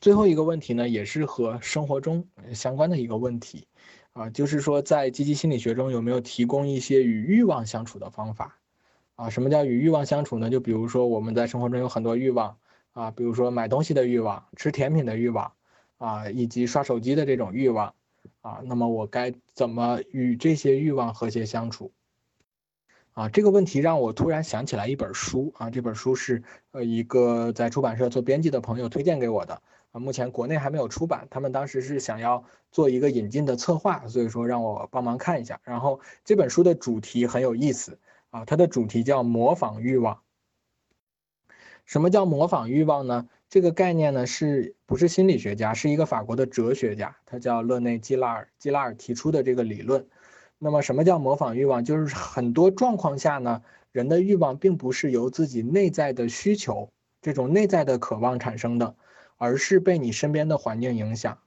最后一个问题呢，也是和生活中相关的一个问题，啊，就是说在积极心理学中有没有提供一些与欲望相处的方法？啊，什么叫与欲望相处呢？就比如说我们在生活中有很多欲望，啊，比如说买东西的欲望、吃甜品的欲望，啊，以及刷手机的这种欲望，啊，那么我该怎么与这些欲望和谐相处？啊，这个问题让我突然想起来一本书啊，这本书是呃一个在出版社做编辑的朋友推荐给我的啊，目前国内还没有出版，他们当时是想要做一个引进的策划，所以说让我帮忙看一下。然后这本书的主题很有意思啊，它的主题叫模仿欲望。什么叫模仿欲望呢？这个概念呢是不是心理学家？是一个法国的哲学家，他叫勒内基拉尔，基拉尔提出的这个理论。那么，什么叫模仿欲望？就是很多状况下呢，人的欲望并不是由自己内在的需求、这种内在的渴望产生的，而是被你身边的环境影响。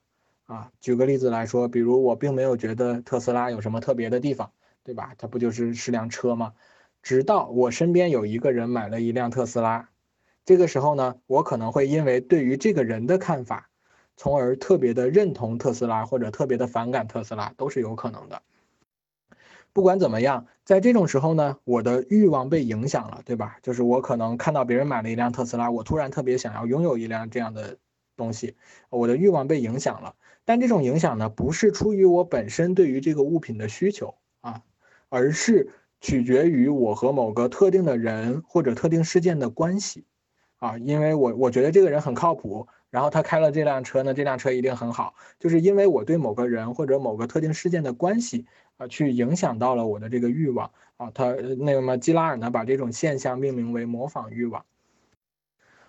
啊，举个例子来说，比如我并没有觉得特斯拉有什么特别的地方，对吧？它不就是是辆车吗？直到我身边有一个人买了一辆特斯拉，这个时候呢，我可能会因为对于这个人的看法，从而特别的认同特斯拉，或者特别的反感特斯拉，都是有可能的。不管怎么样，在这种时候呢，我的欲望被影响了，对吧？就是我可能看到别人买了一辆特斯拉，我突然特别想要拥有一辆这样的东西，我的欲望被影响了。但这种影响呢，不是出于我本身对于这个物品的需求啊，而是取决于我和某个特定的人或者特定事件的关系啊，因为我我觉得这个人很靠谱。然后他开了这辆车呢，这辆车一定很好，就是因为我对某个人或者某个特定事件的关系啊，去影响到了我的这个欲望啊。他那么基拉尔呢，把这种现象命名为模仿欲望。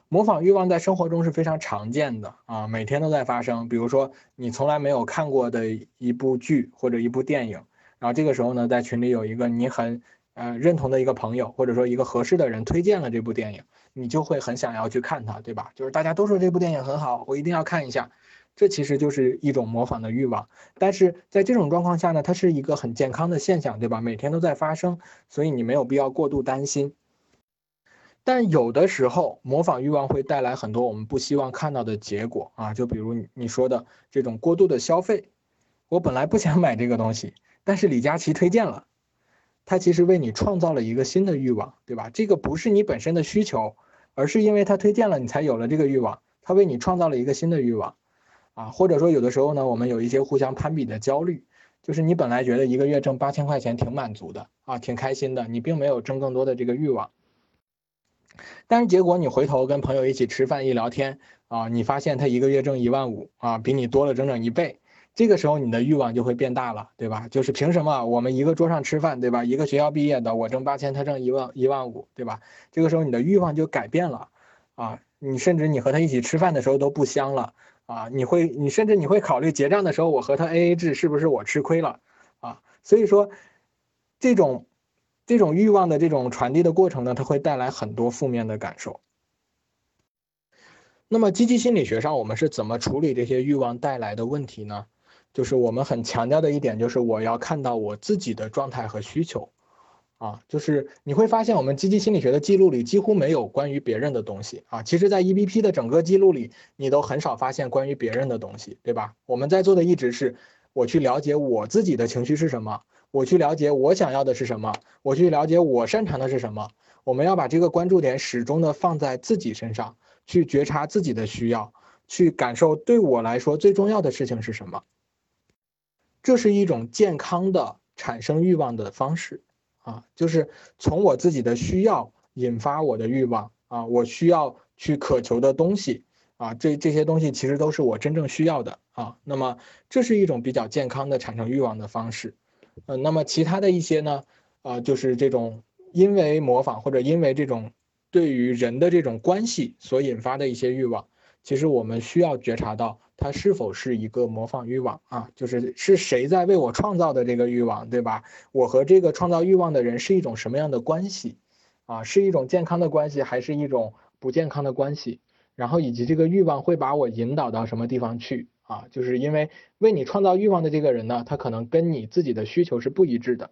模仿欲望在生活中是非常常见的啊，每天都在发生。比如说你从来没有看过的一部剧或者一部电影，然后这个时候呢，在群里有一个你很呃认同的一个朋友，或者说一个合适的人推荐了这部电影。你就会很想要去看它，对吧？就是大家都说这部电影很好，我一定要看一下。这其实就是一种模仿的欲望。但是在这种状况下呢，它是一个很健康的现象，对吧？每天都在发生，所以你没有必要过度担心。但有的时候，模仿欲望会带来很多我们不希望看到的结果啊，就比如你你说的这种过度的消费。我本来不想买这个东西，但是李佳琦推荐了。他其实为你创造了一个新的欲望，对吧？这个不是你本身的需求，而是因为他推荐了你才有了这个欲望。他为你创造了一个新的欲望，啊，或者说有的时候呢，我们有一些互相攀比的焦虑，就是你本来觉得一个月挣八千块钱挺满足的啊，挺开心的，你并没有挣更多的这个欲望。但是结果你回头跟朋友一起吃饭一聊天啊，你发现他一个月挣一万五啊，比你多了整整一倍。这个时候你的欲望就会变大了，对吧？就是凭什么我们一个桌上吃饭，对吧？一个学校毕业的，我挣八千，他挣一万一万五，对吧？这个时候你的欲望就改变了，啊，你甚至你和他一起吃饭的时候都不香了，啊，你会你甚至你会考虑结账的时候我和他 A A 制是不是我吃亏了，啊，所以说这种这种欲望的这种传递的过程呢，它会带来很多负面的感受。那么积极心理学上我们是怎么处理这些欲望带来的问题呢？就是我们很强调的一点，就是我要看到我自己的状态和需求，啊，就是你会发现我们积极心理学的记录里几乎没有关于别人的东西啊。其实，在 EBP 的整个记录里，你都很少发现关于别人的东西，对吧？我们在做的一直是我去了解我自己的情绪是什么，我去了解我想要的是什么，我去了解我擅长的是什么。我们要把这个关注点始终的放在自己身上，去觉察自己的需要，去感受对我来说最重要的事情是什么。这是一种健康的产生欲望的方式，啊，就是从我自己的需要引发我的欲望，啊，我需要去渴求的东西，啊，这这些东西其实都是我真正需要的，啊，那么这是一种比较健康的产生欲望的方式，呃，那么其他的一些呢，啊，就是这种因为模仿或者因为这种对于人的这种关系所引发的一些欲望，其实我们需要觉察到。它是否是一个模仿欲望啊？就是是谁在为我创造的这个欲望，对吧？我和这个创造欲望的人是一种什么样的关系啊？是一种健康的关系，还是一种不健康的关系？然后以及这个欲望会把我引导到什么地方去啊？就是因为为你创造欲望的这个人呢，他可能跟你自己的需求是不一致的。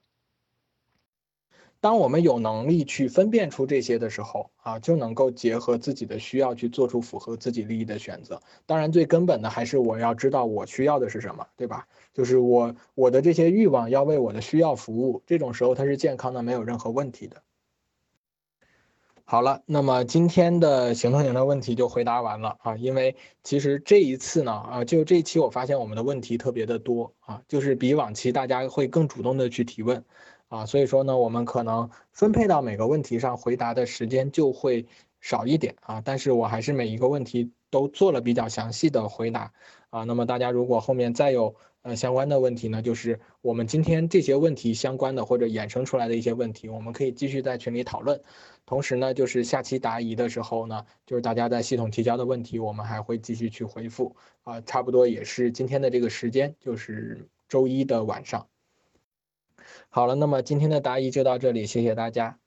当我们有能力去分辨出这些的时候啊，就能够结合自己的需要去做出符合自己利益的选择。当然，最根本的还是我要知道我需要的是什么，对吧？就是我我的这些欲望要为我的需要服务，这种时候它是健康的，没有任何问题的。好了，那么今天的行动型的问题就回答完了啊。因为其实这一次呢，啊，就这一期我发现我们的问题特别的多啊，就是比往期大家会更主动的去提问啊，所以说呢，我们可能分配到每个问题上回答的时间就会少一点啊。但是我还是每一个问题都做了比较详细的回答啊。那么大家如果后面再有呃相关的问题呢，就是我们今天这些问题相关的或者衍生出来的一些问题，我们可以继续在群里讨论。同时呢，就是下期答疑的时候呢，就是大家在系统提交的问题，我们还会继续去回复啊，差不多也是今天的这个时间，就是周一的晚上。好了，那么今天的答疑就到这里，谢谢大家。